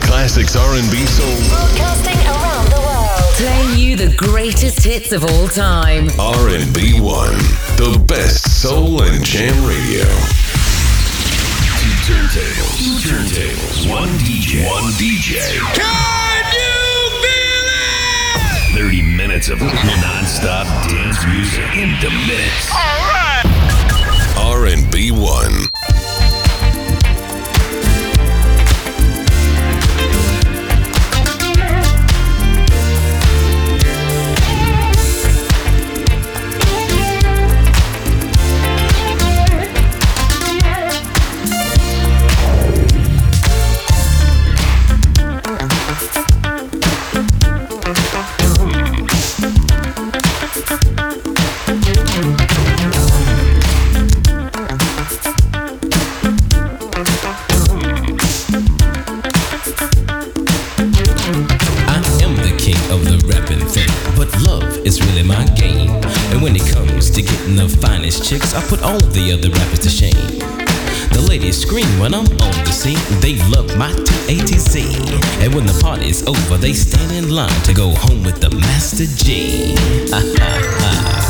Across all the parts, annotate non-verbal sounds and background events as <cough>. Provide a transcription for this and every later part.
classics R&B soul. Broadcasting around the world. Playing you the greatest hits of all time. R&B 1, the best soul and jam radio. Two turntables. Two turntables. One DJ. One DJ. Can you feel it? 30 minutes of non-stop dance music in the mix. All right. R&B 1. Put all the other rappers to shame. The ladies scream when I'm on the scene, they love my T A T Z. And when the party's over, they stand in line to go home with the Master Gee. <laughs> Ha ha ha.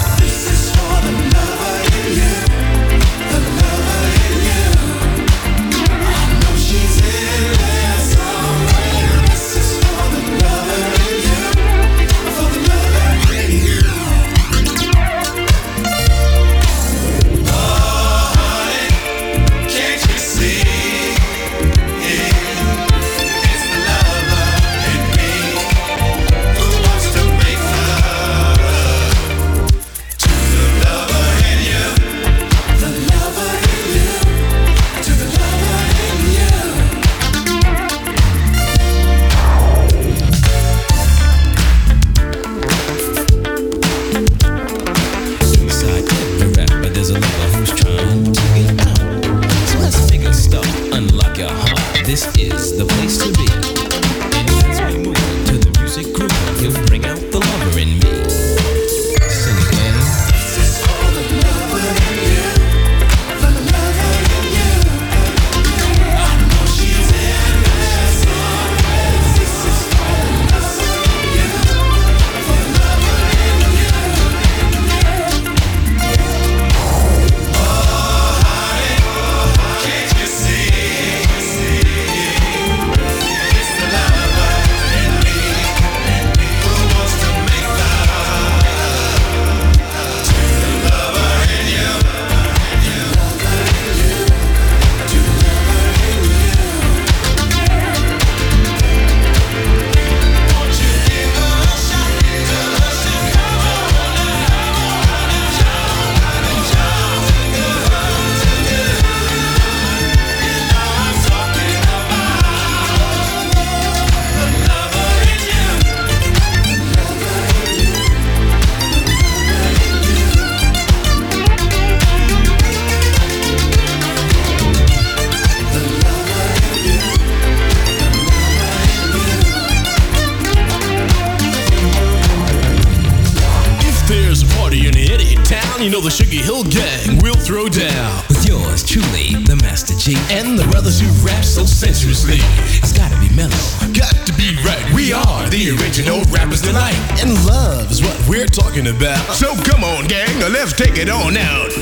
The original rappers tonight. And love is what we're talking about. So come on, gang, let's take it on out.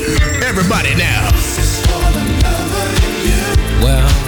Everybody now. Well, well,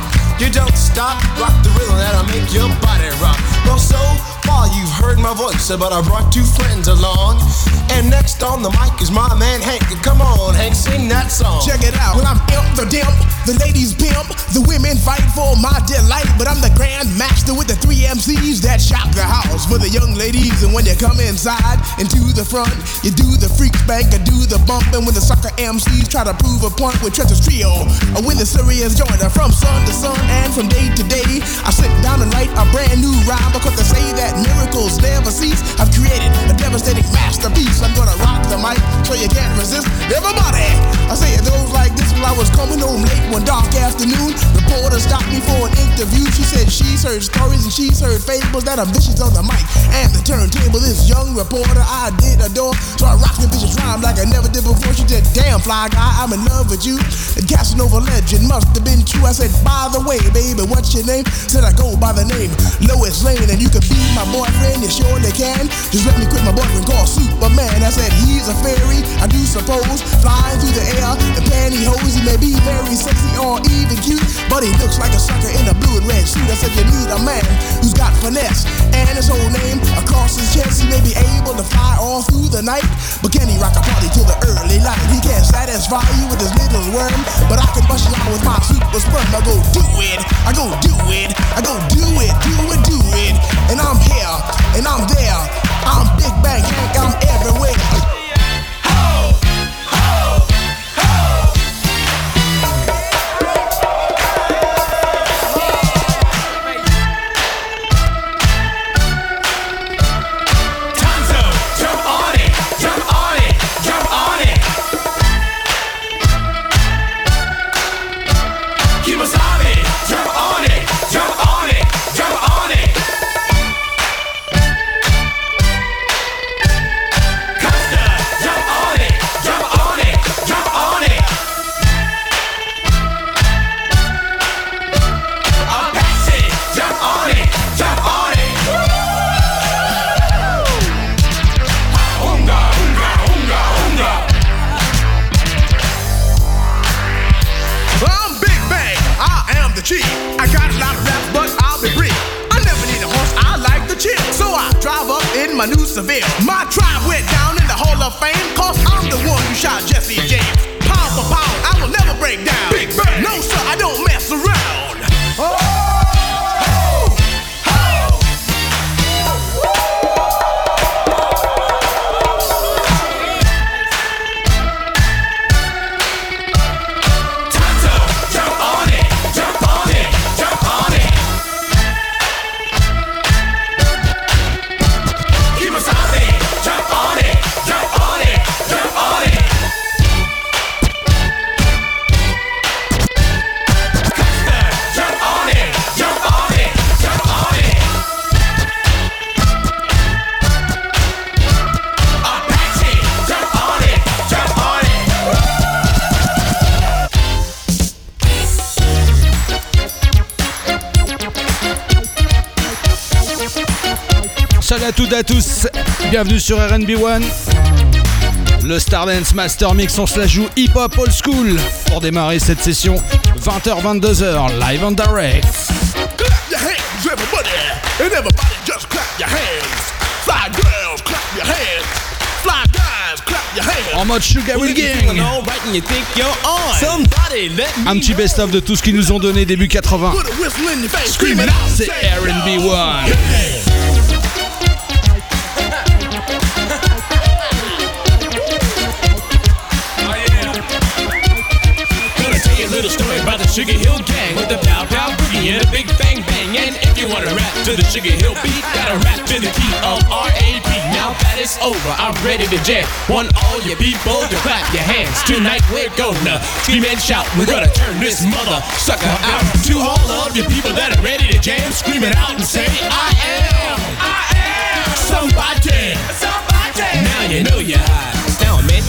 You don't stop, rock the rhythm that'll make your body rock. Well, so far you've heard my voice, but I brought two friends along. And next on the mic is my man Hank. Come on, Hank, sing that song. Check it out. Well, I'm imp the dimp, the ladies pimp, the women fight for my delight. But I'm the grand master with the three MCs that shock the house for the young ladies. And when you come inside and to the front, you do the freak spank and do the bump. And when the sucker MCs try to prove a point with Treacherous Trio, or when the serious joiner from sun to sun and from day to day, I sit down and write a brand new rhyme because they say that miracles never cease. I've created a devastating masterpiece. I'm gonna rock the mic so you can't resist. Everybody, I say it goes like this while I was coming home late one dark afternoon. The reporter stopped me for an interview. She said she's heard stories and she's heard fables that are vicious on the mic and the turntable. This young reporter I did adore, so I rocked the vicious rhyme like I never did before. She said, "Damn fly guy, I'm in love with you." And Casanova legend must have been true. I said, "By the way, baby, what's your name?" Said I go by the name Lois Lane, and you could be my boyfriend. You surely can. Just let me quit my boyfriend called Superman. I said he's a fairy, I do suppose, flying through the air in pantyhose. He may be very sexy or even cute, but he looks like a sucker in a blue and red suit. I said you need a man who's got finesse and his whole name across his chest. He may be able to fly all through the night, but can he rock a party till the early light? He can't satisfy you with his little worm, but I can bust you out with my super sperm. I go do it, I go do it, I go do it, do it, do it, and I'm here and I'm there. I'm Big Bank Hank, I'm everywhere. Seville. My tribe went down in the Hall of Fame, cause I'm the one who shot Jesse James. Pound for pound, I will never break down. Salut à toutes et à tous, bienvenue sur RB1. Le Stardance Master Mix, on se la joue hip-hop old school pour démarrer cette session 20h-22h, live on direct. Clap your hands, everybody, and everybody just clap your hands. Fly girls, clap your hands. Fly guys, clap your hands. En mode Sugar Will Gang. Un petit best-of de tout ce qu'ils nous ont donné début 80. C'est RB 1. And a big bang bang. And if you wanna rap to the Sugar Hill beat, gotta rap to the key of R.A.P. Now that it's over, I'm ready to jam. Want all you people to clap your hands. Tonight we're gonna scream and shout. We're gonna turn this mother sucker out. To all of you people that are ready to jam, scream it out and say, I am, I am somebody. Somebody. Now you know you're hot.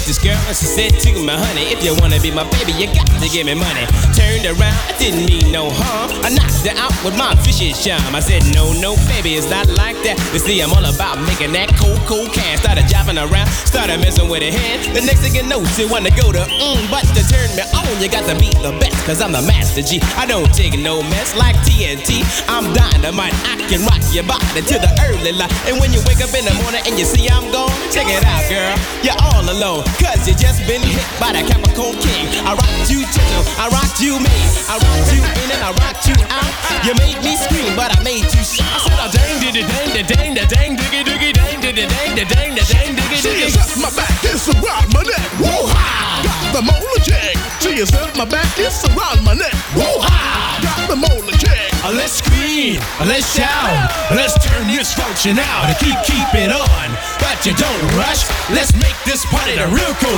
This girl and she said to me, honey, if you wanna be my baby, you got to give me money. Turned around, I didn't mean no harm. I knocked her out with my fishy charm. I said, no, no, baby, it's not like that. You see, I'm all about making that cold, cold can. Started jiving around, started messing with her hand. The next thing you know, she wanna go to mm, but to turn me on, you got to be the best, cause I'm the master Gee. I don't take no mess like TNT. I'm dynamite, I can rock your body to the early light. And when you wake up in the morning and you see I'm gone, check it out, girl. You're all alone, cause you just been hit by the Capricorn King. I rocked you gentle, I rocked you mean. I rocked you in and I rocked you out. You made me scream, but I made you shout. I said, oh, dang, diddy, dang, da, dang, da, dang, diggy, diggy, dang, diddy, dang, da, dang, da, dang, diggy, She diggy. is up my back, it's around my neck. Woo-ha! Got the molar jag. She is up my back, it's around my neck. Woo-ha! Got the molar jag. Uh, Let's scream, let's shout, let's turn this function out and keep keep it on. But you don't rush. Let's make this party the real cool.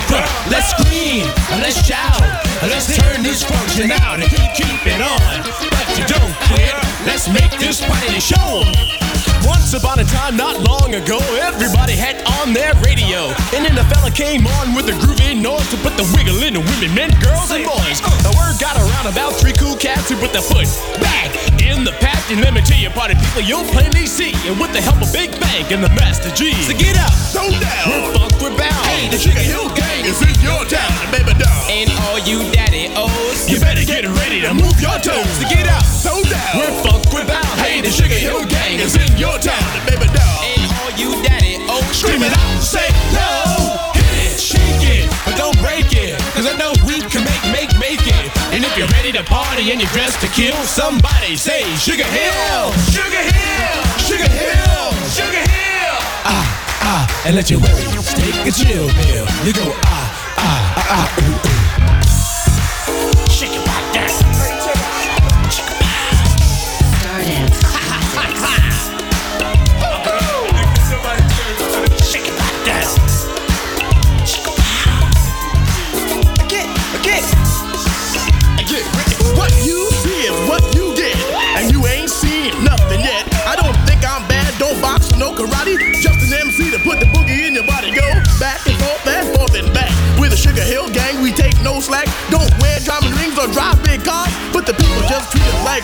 Let's scream, let's shout, let's turn this function out and keep keep it on. But you don't quit. Let's make this party the show. Once upon a time, not long ago, everybody had on their radio. And then a fella came on with a groovy noise to put the wiggle in the women, men, girls, and boys. The word got around about three cool cats who put their foot back in the pack. And let me tell you, party people, you'll plainly see. And with the help of Big Bank and the Master Gee. So get up, Throw down. we're funk, we're bound. Hey, the Sugar Hill Gang is in your town, baby doll. And all you daddy O's, you better get ready to move your toes to get up. Throw down. We're funk, we're bound. Hey, the Sugar Hill Gang is in your town. baby doll. And all you daddy O's, scream it out, say no. Hit it, shake it, but don't break it. Cause I know we can make, make, make it. And if you're ready to party and you're dressed to kill, somebody say Sugar Hill, Sugar Hill, Sugar Hill, Sugar Hill. Ah, ah, and let your worries take a chill pill. You go ah, ah, ah, ah, ooh, ooh.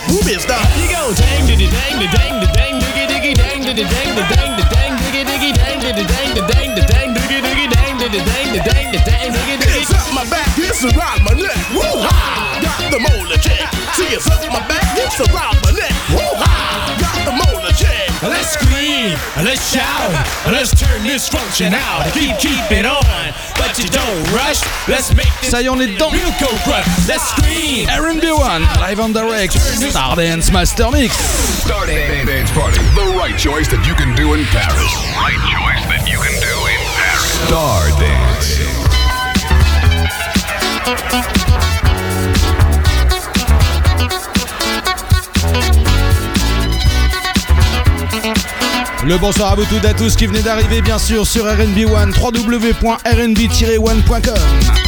Like movie stars. You go dang diddy dang da dang da dang diggy diggy dang diddy dang da dang da dang diggy diggy dang diddy dang da dang da dang diggy diggy dang diddy dang da dang da dang diggy diggy. It's up my back, it's around my neck. Woo-ha! Got the molar check. See, it's up my back, it's around my neck. Woo-ha! Got the molar check. Let's scream, let's shout, let's turn this function out. Keep keep it on, but you don't rush. Let's make this Ça y est, on est dedans. real cold crush. Let's scream. RB1, live on direct, Stardance Master Mix. Starting Dance Party. The right choice that you can do in Paris. Right choice that you can do in Paris. Star Le bonsoir à vous toutes et à tous qui venez d'arriver bien sûr sur RNB1, www.rnb-1.com. It's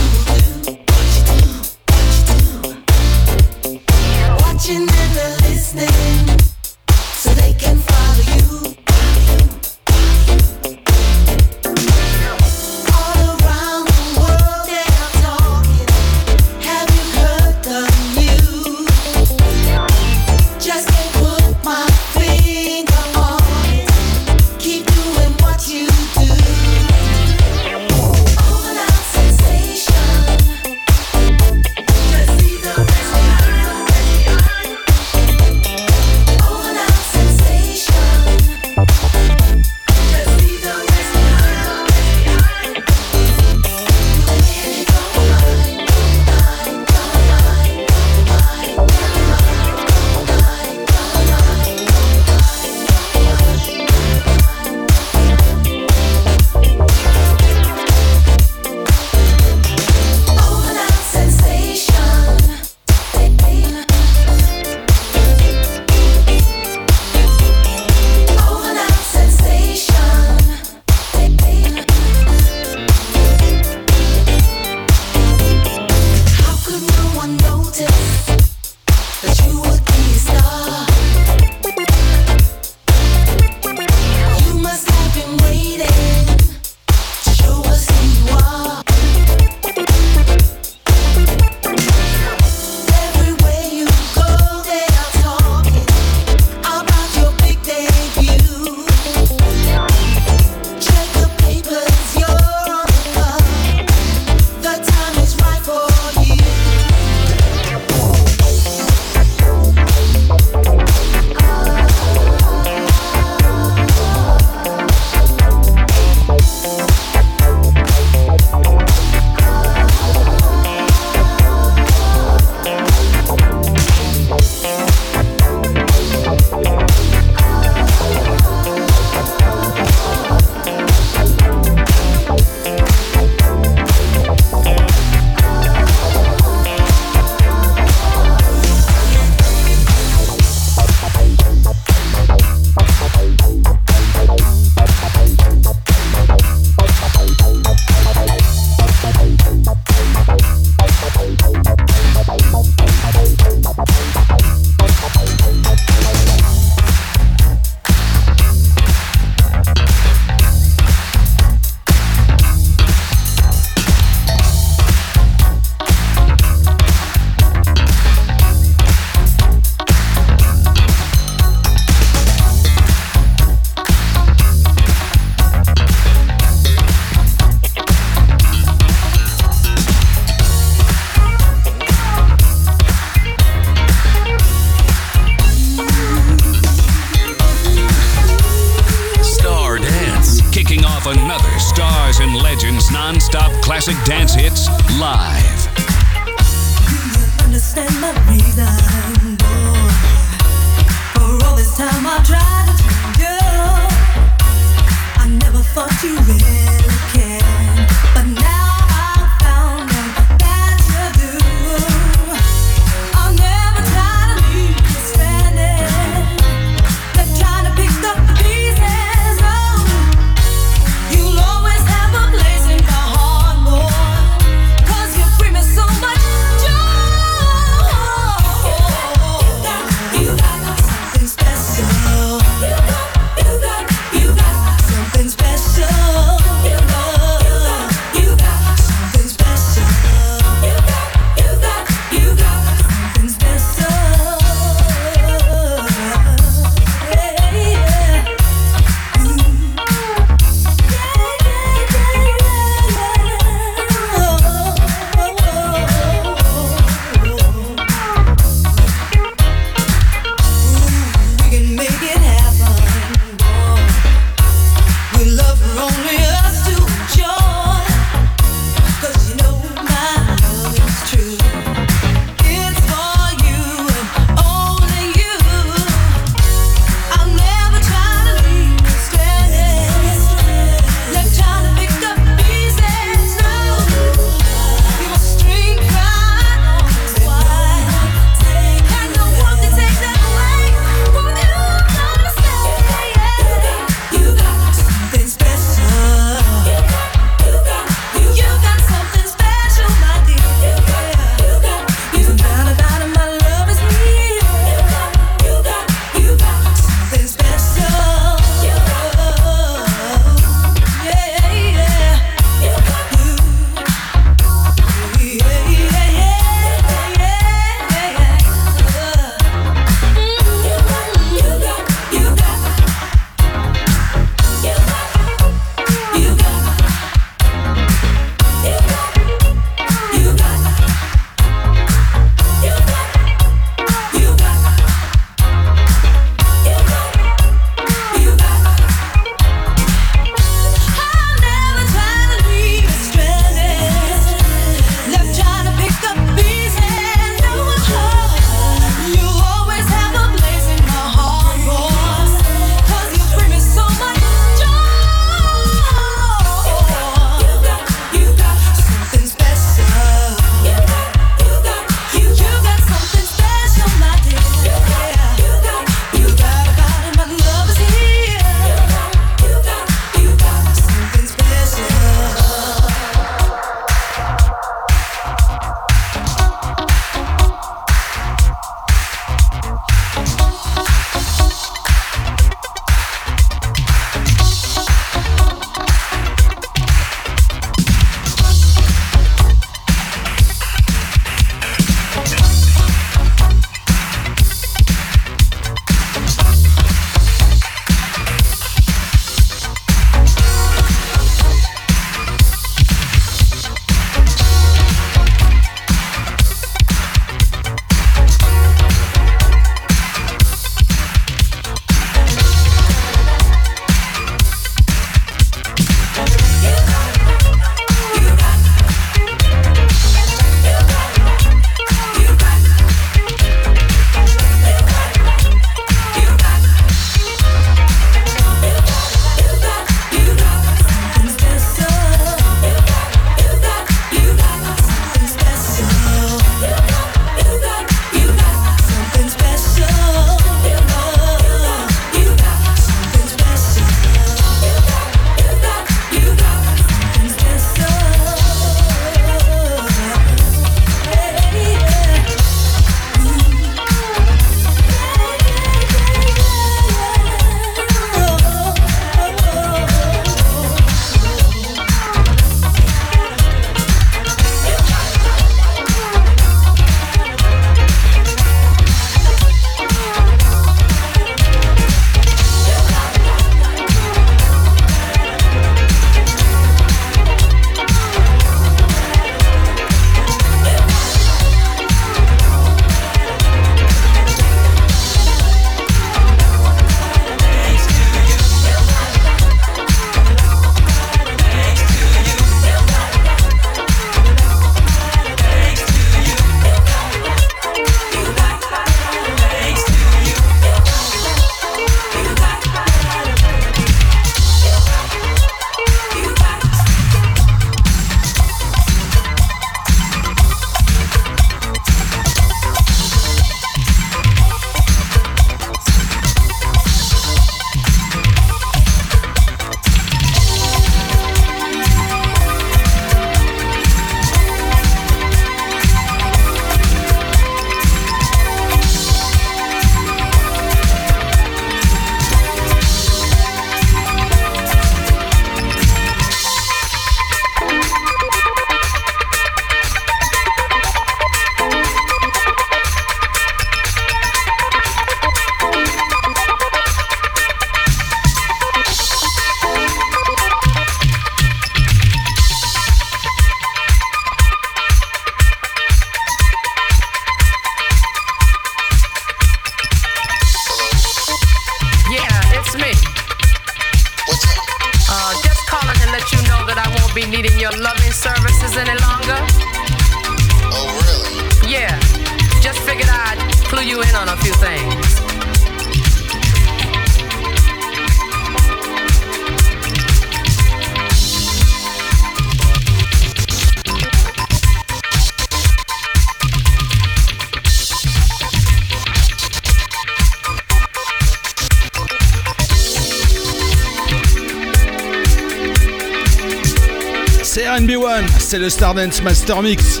c'est le Stardance Master Mix.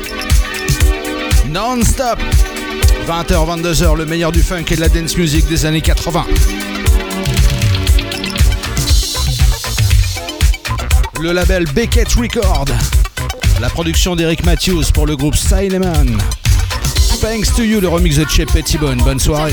Non-stop. 20h, 22h, le meilleur du funk et de la dance music des années 80. Le label Beckett Record. La production d'Eric Matthews pour le groupe Sileman. Thanks to you, le remix de Chez Pettibone. Bonne soirée.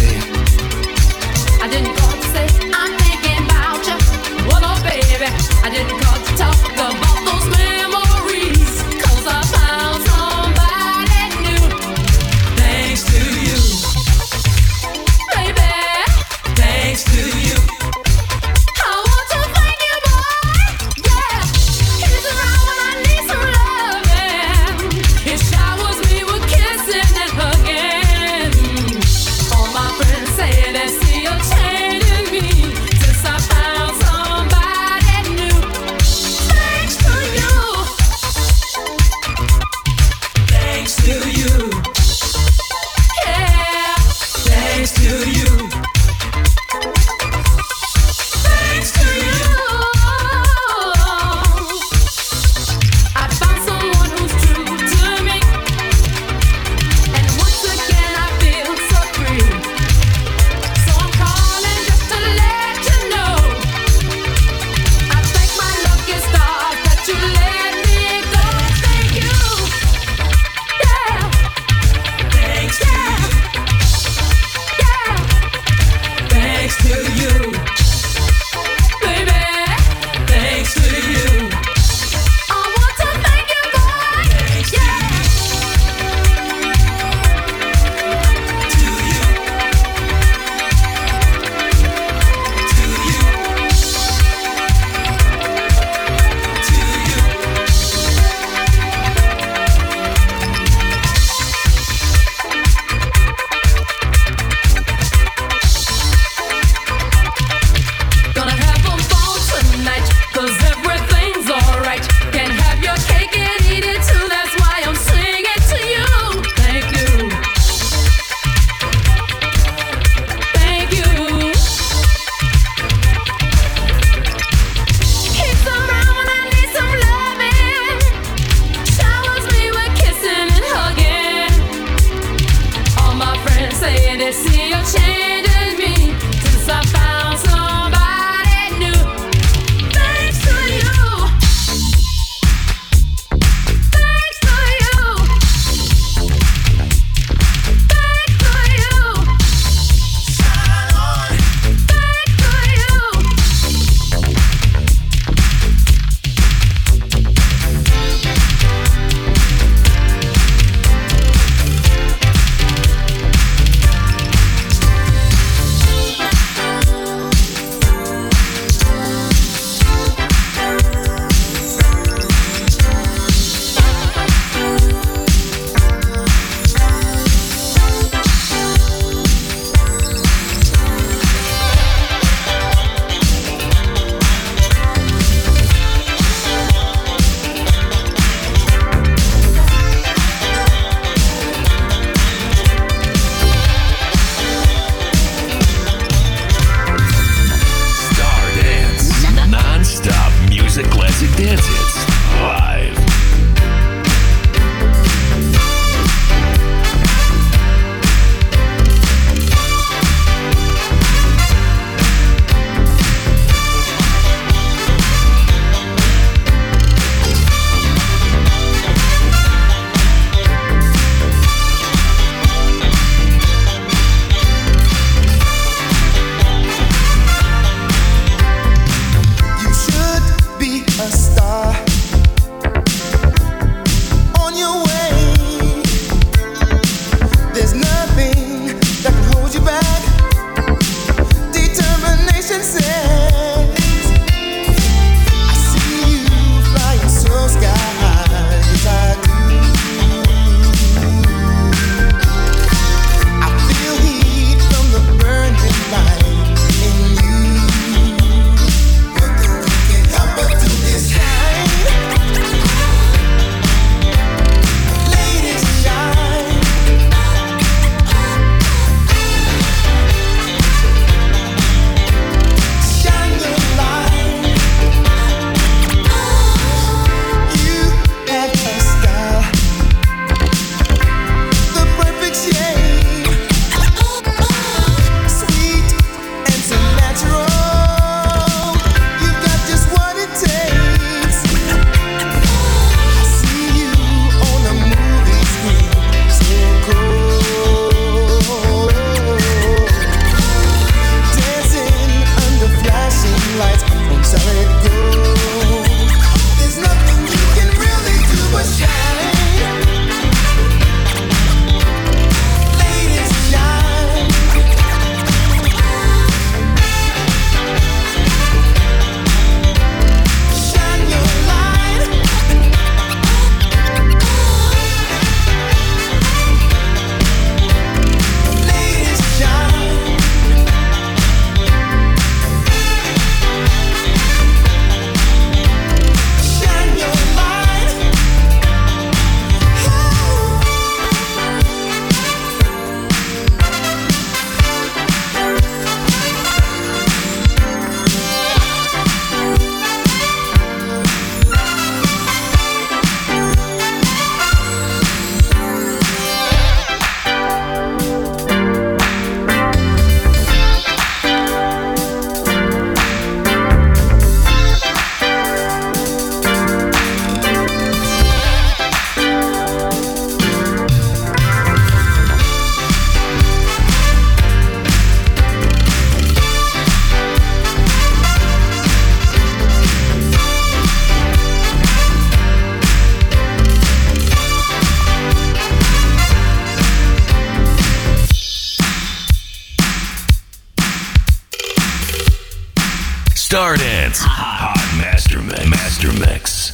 Stardance. Hot, hot Master Mix. Master Mix.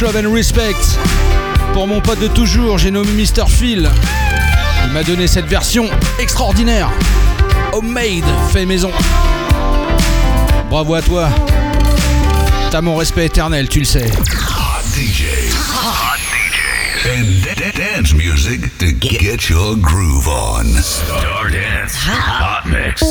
Much Love and Respect. Pour mon pote de toujours, j'ai nommé Mr. Phil. Il m'a donné cette version extraordinaire. Homemade, fait maison. Bravo à toi. T'as mon respect éternel, tu le sais. Hot DJs. Hot And dance music to get your groove on. Star Dance. Hot Mix.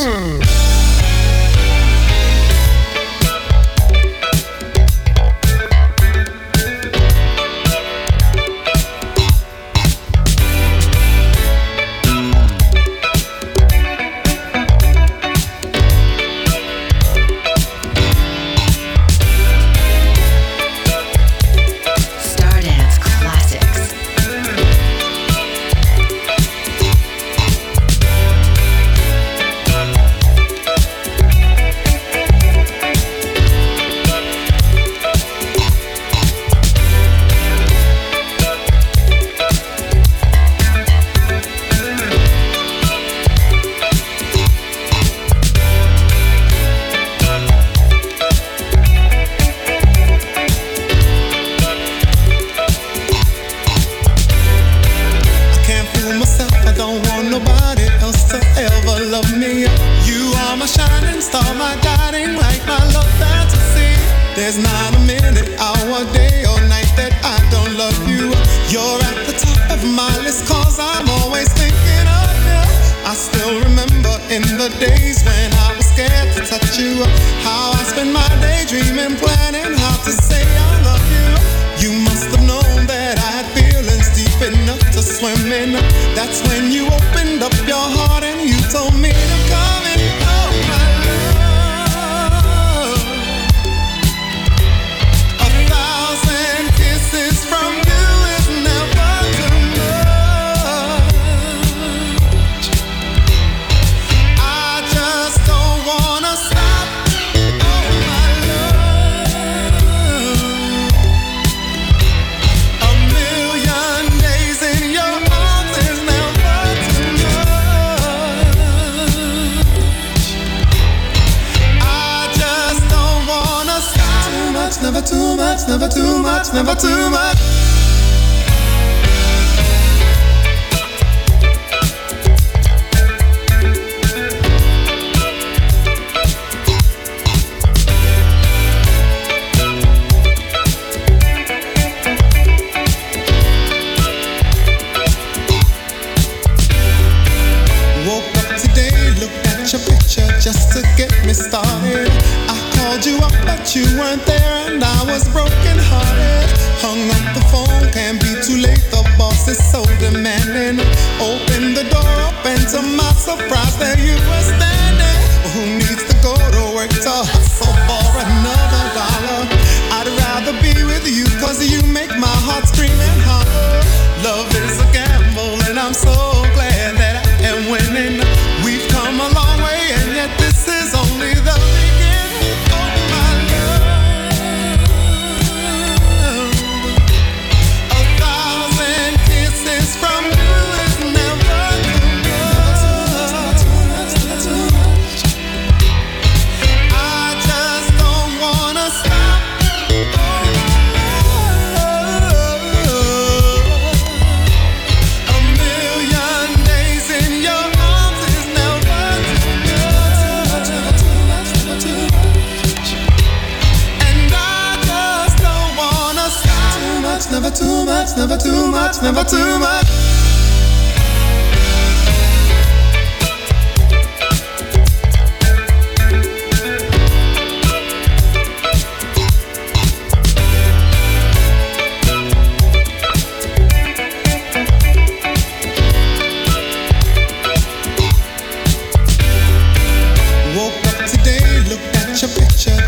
much, never too much.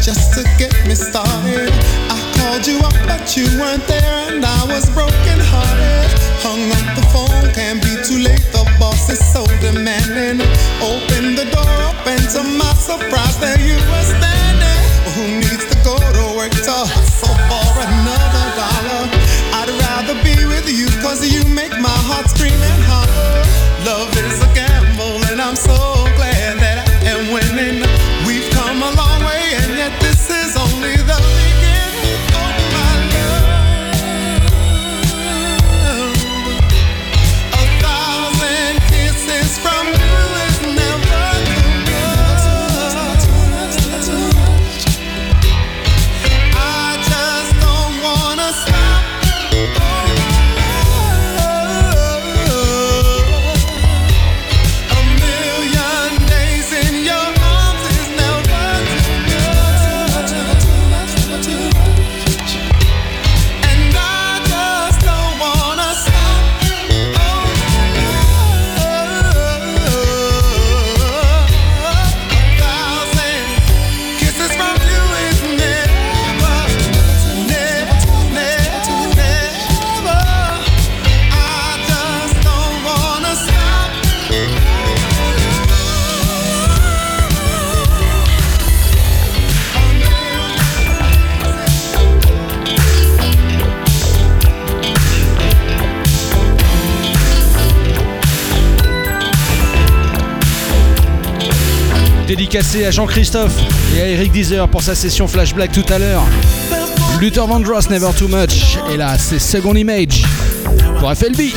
just to get me started. I called you up, but you weren't there, and I was broke. Jean-Christophe et à Eric Deezer pour sa session Flashback tout à l'heure. Luther Vandross, Never Too Much. Et là, c'est Second Image pour FLB.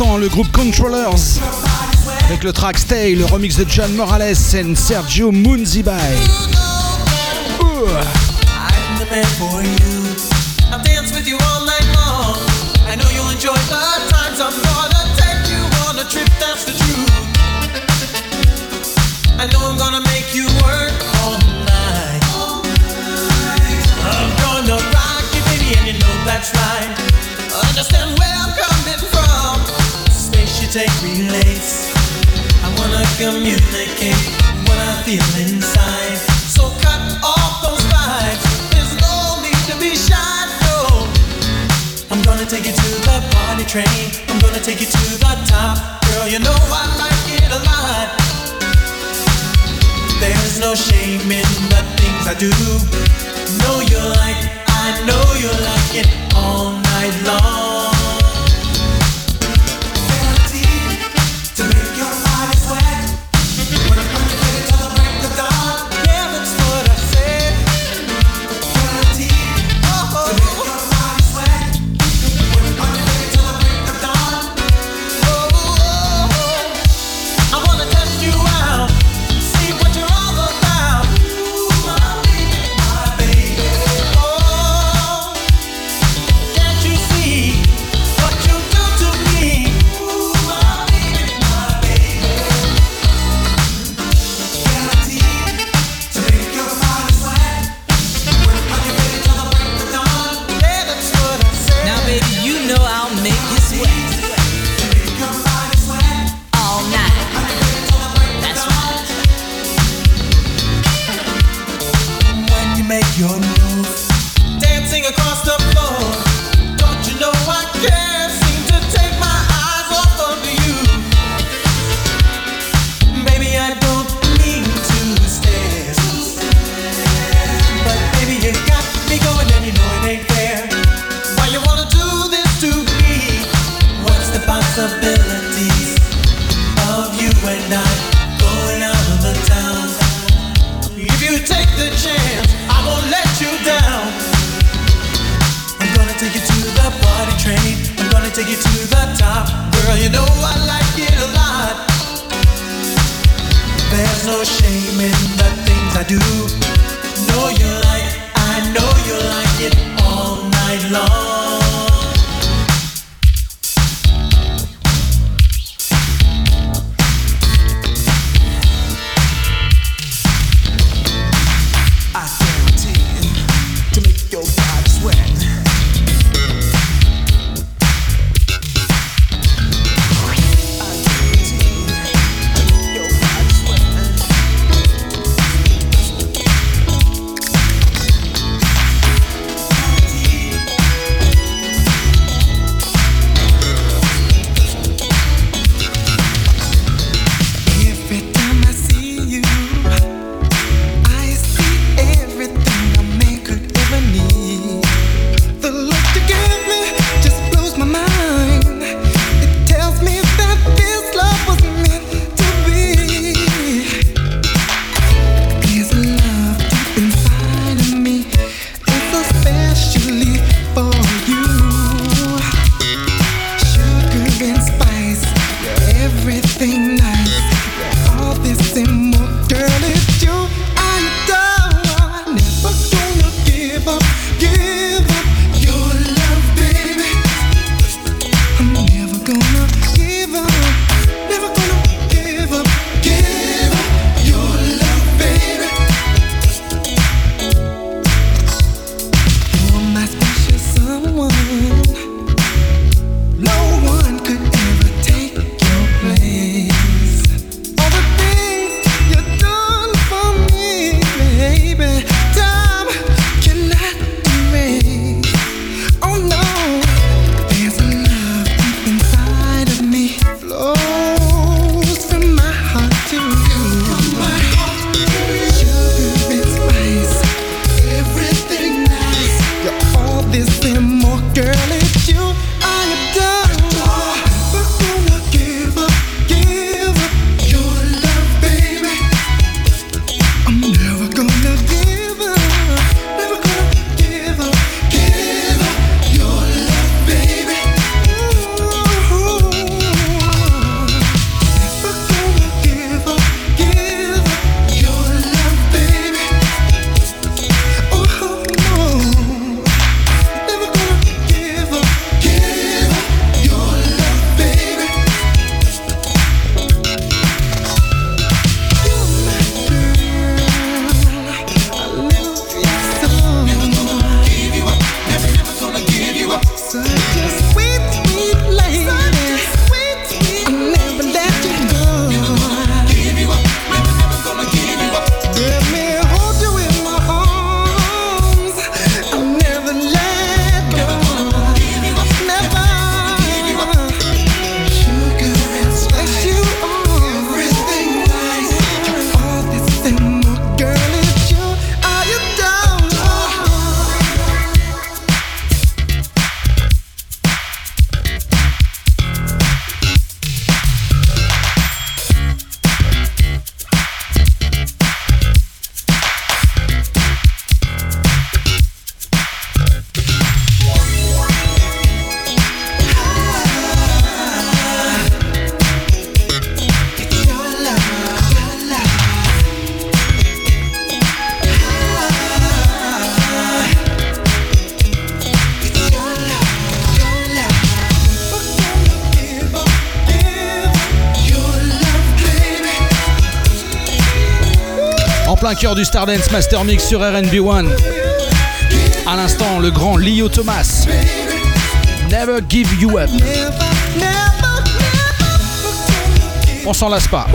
Hein, le groupe Controllers. Avec le track Stay, le remix de John Morales et Sergio Munzibay. that's communicate what I feel inside. So cut off those vibes. There's no need to be shy. No. I'm gonna take you to the party train. I'm gonna take you to the top, girl. You know I like it a lot. There's no shame in the things I do. Know you like, I know you like it all night long. du Stardance Master Mix sur RNB1. À l'instant, le grand Leo Thomas. Never give you up. On s'en lasse pas.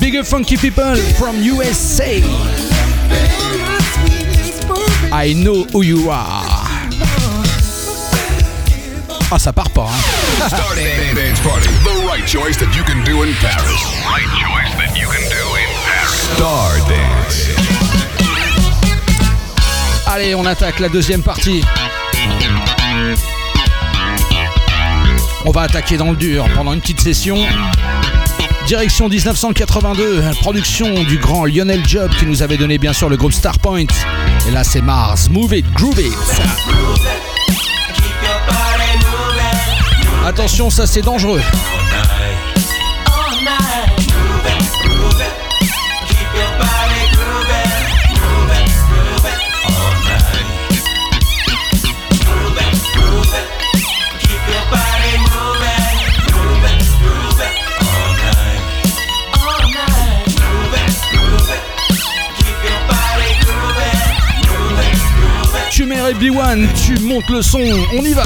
Bigger funky people from USA. I know who you are. Ah, ça part pas. Hein. Dance Party. The right choice that you can do in Paris. Right choice that you can do in Paris. Star Dance. Allez, on attaque la deuxième partie. On va attaquer dans le dur pendant une petite session. Direction 1982, production du grand Lionel Job qui nous avait donné bien sûr le groupe Starpoint. Et là c'est Mars, Move It, Groove It. Attention, ça c'est dangereux. tu mets B1, tu montes le son, on y va.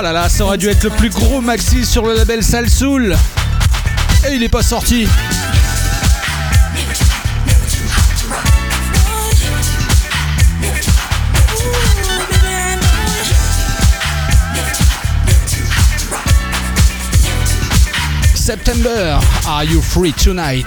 Ah là là, ça aurait dû être le plus gros maxi sur le label Salsoul. Et il n'est pas sorti. September, are you free tonight?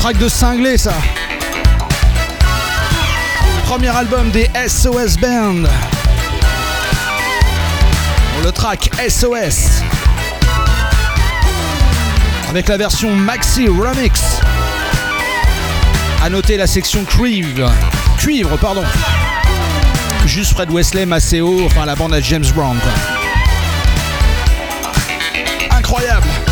track de cinglé ça. Premier album des SOS Band. Le track SOS. Avec la version Maxi Remix. À noter la section cuivre. Cuivre, pardon. Juste Fred Wesley, Maceo, enfin la bande à James Brown. Incroyable.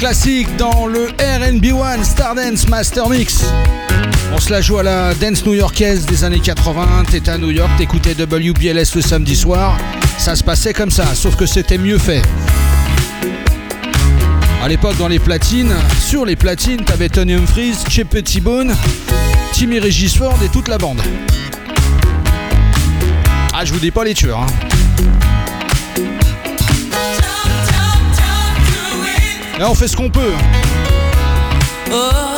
classique dans le RB1 Stardance Master Mix. On se la joue à la dance new-yorkaise des années 80. T'étais à New York, t'écoutais WBLS le samedi soir. Ça se passait comme ça, sauf que c'était mieux fait. À l'époque, dans les platines, sur les platines, t'avais Tony Humphries, Chip T-Bone, Timmy Regis Ford et toute la bande. Ah, je vous dis pas les tueurs. Hein. Et on fait ce qu'on peut. Oh.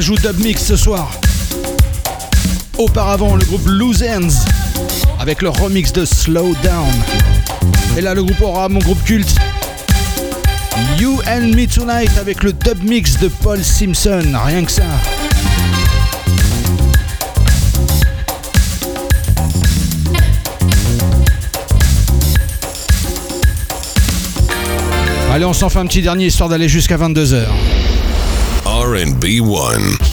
joue dub mix ce soir. Auparavant, le groupe Loose Ends avec leur remix de Slow Down. Et là, le groupe aura mon groupe culte. You and Me Tonight avec le dub mix de Paul Simpson, rien que ça. Allez, on s'en fait un petit dernier histoire d'aller jusqu'à 22h. R&B 1.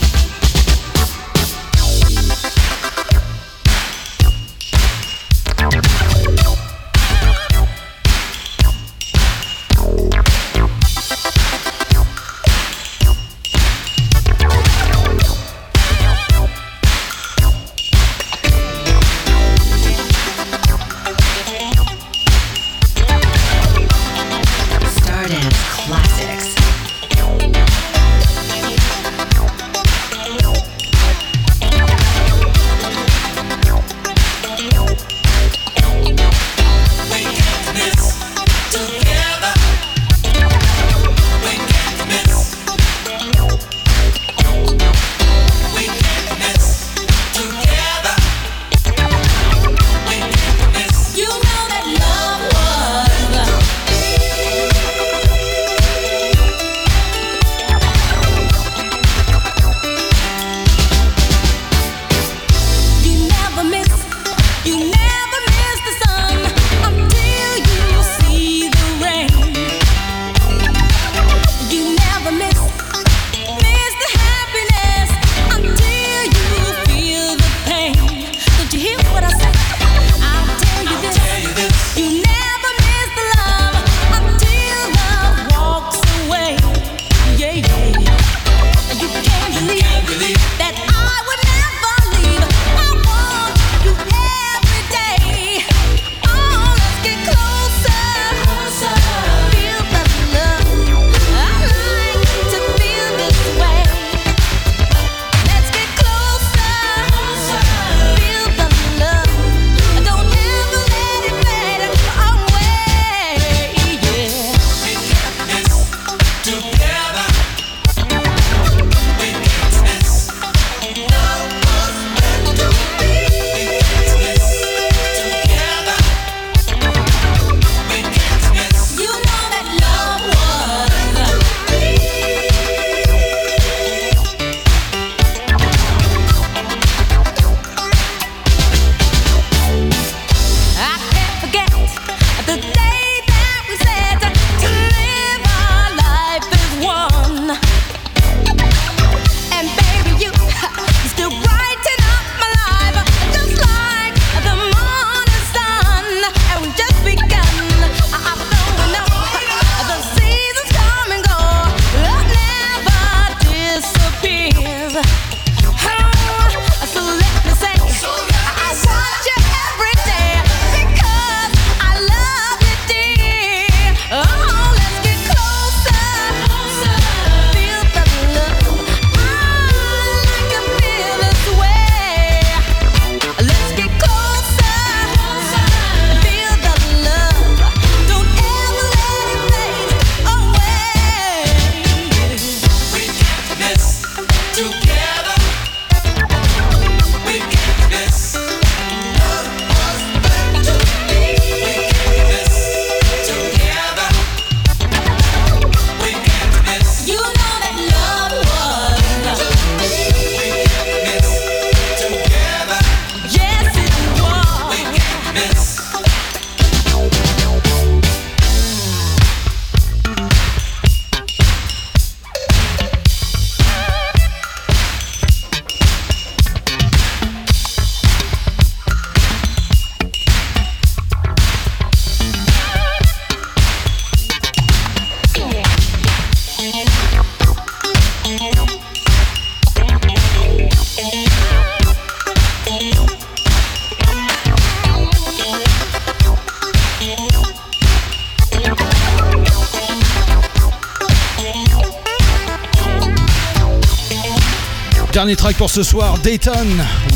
Pour ce soir, Dayton,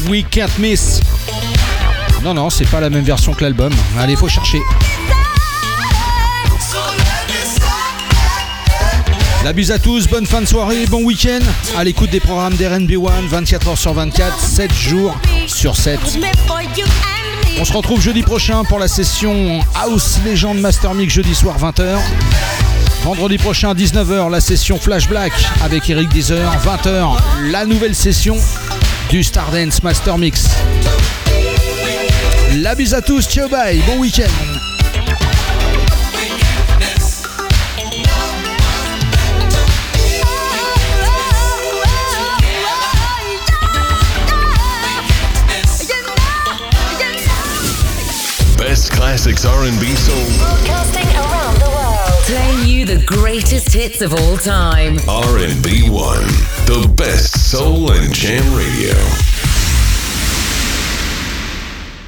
We Can't Miss. Non, non, c'est pas la même version que l'album. Allez, faut chercher. La bise à tous, bonne fin de soirée, bon week-end. À l'écoute des programmes d'RNB One, 24h sur 24, 7 jours sur 7. On se retrouve jeudi prochain pour la session House Legend Master Mix jeudi soir 20h. Vendredi prochain 19h la session Flash Black avec Eric Deezer. 20h la nouvelle session du Stardance Master Mix. La bise à tous, ciao bye, bon week-end. Best classics R&B soul. Playing you the greatest hits of all time. R&B One, the best soul and jam radio.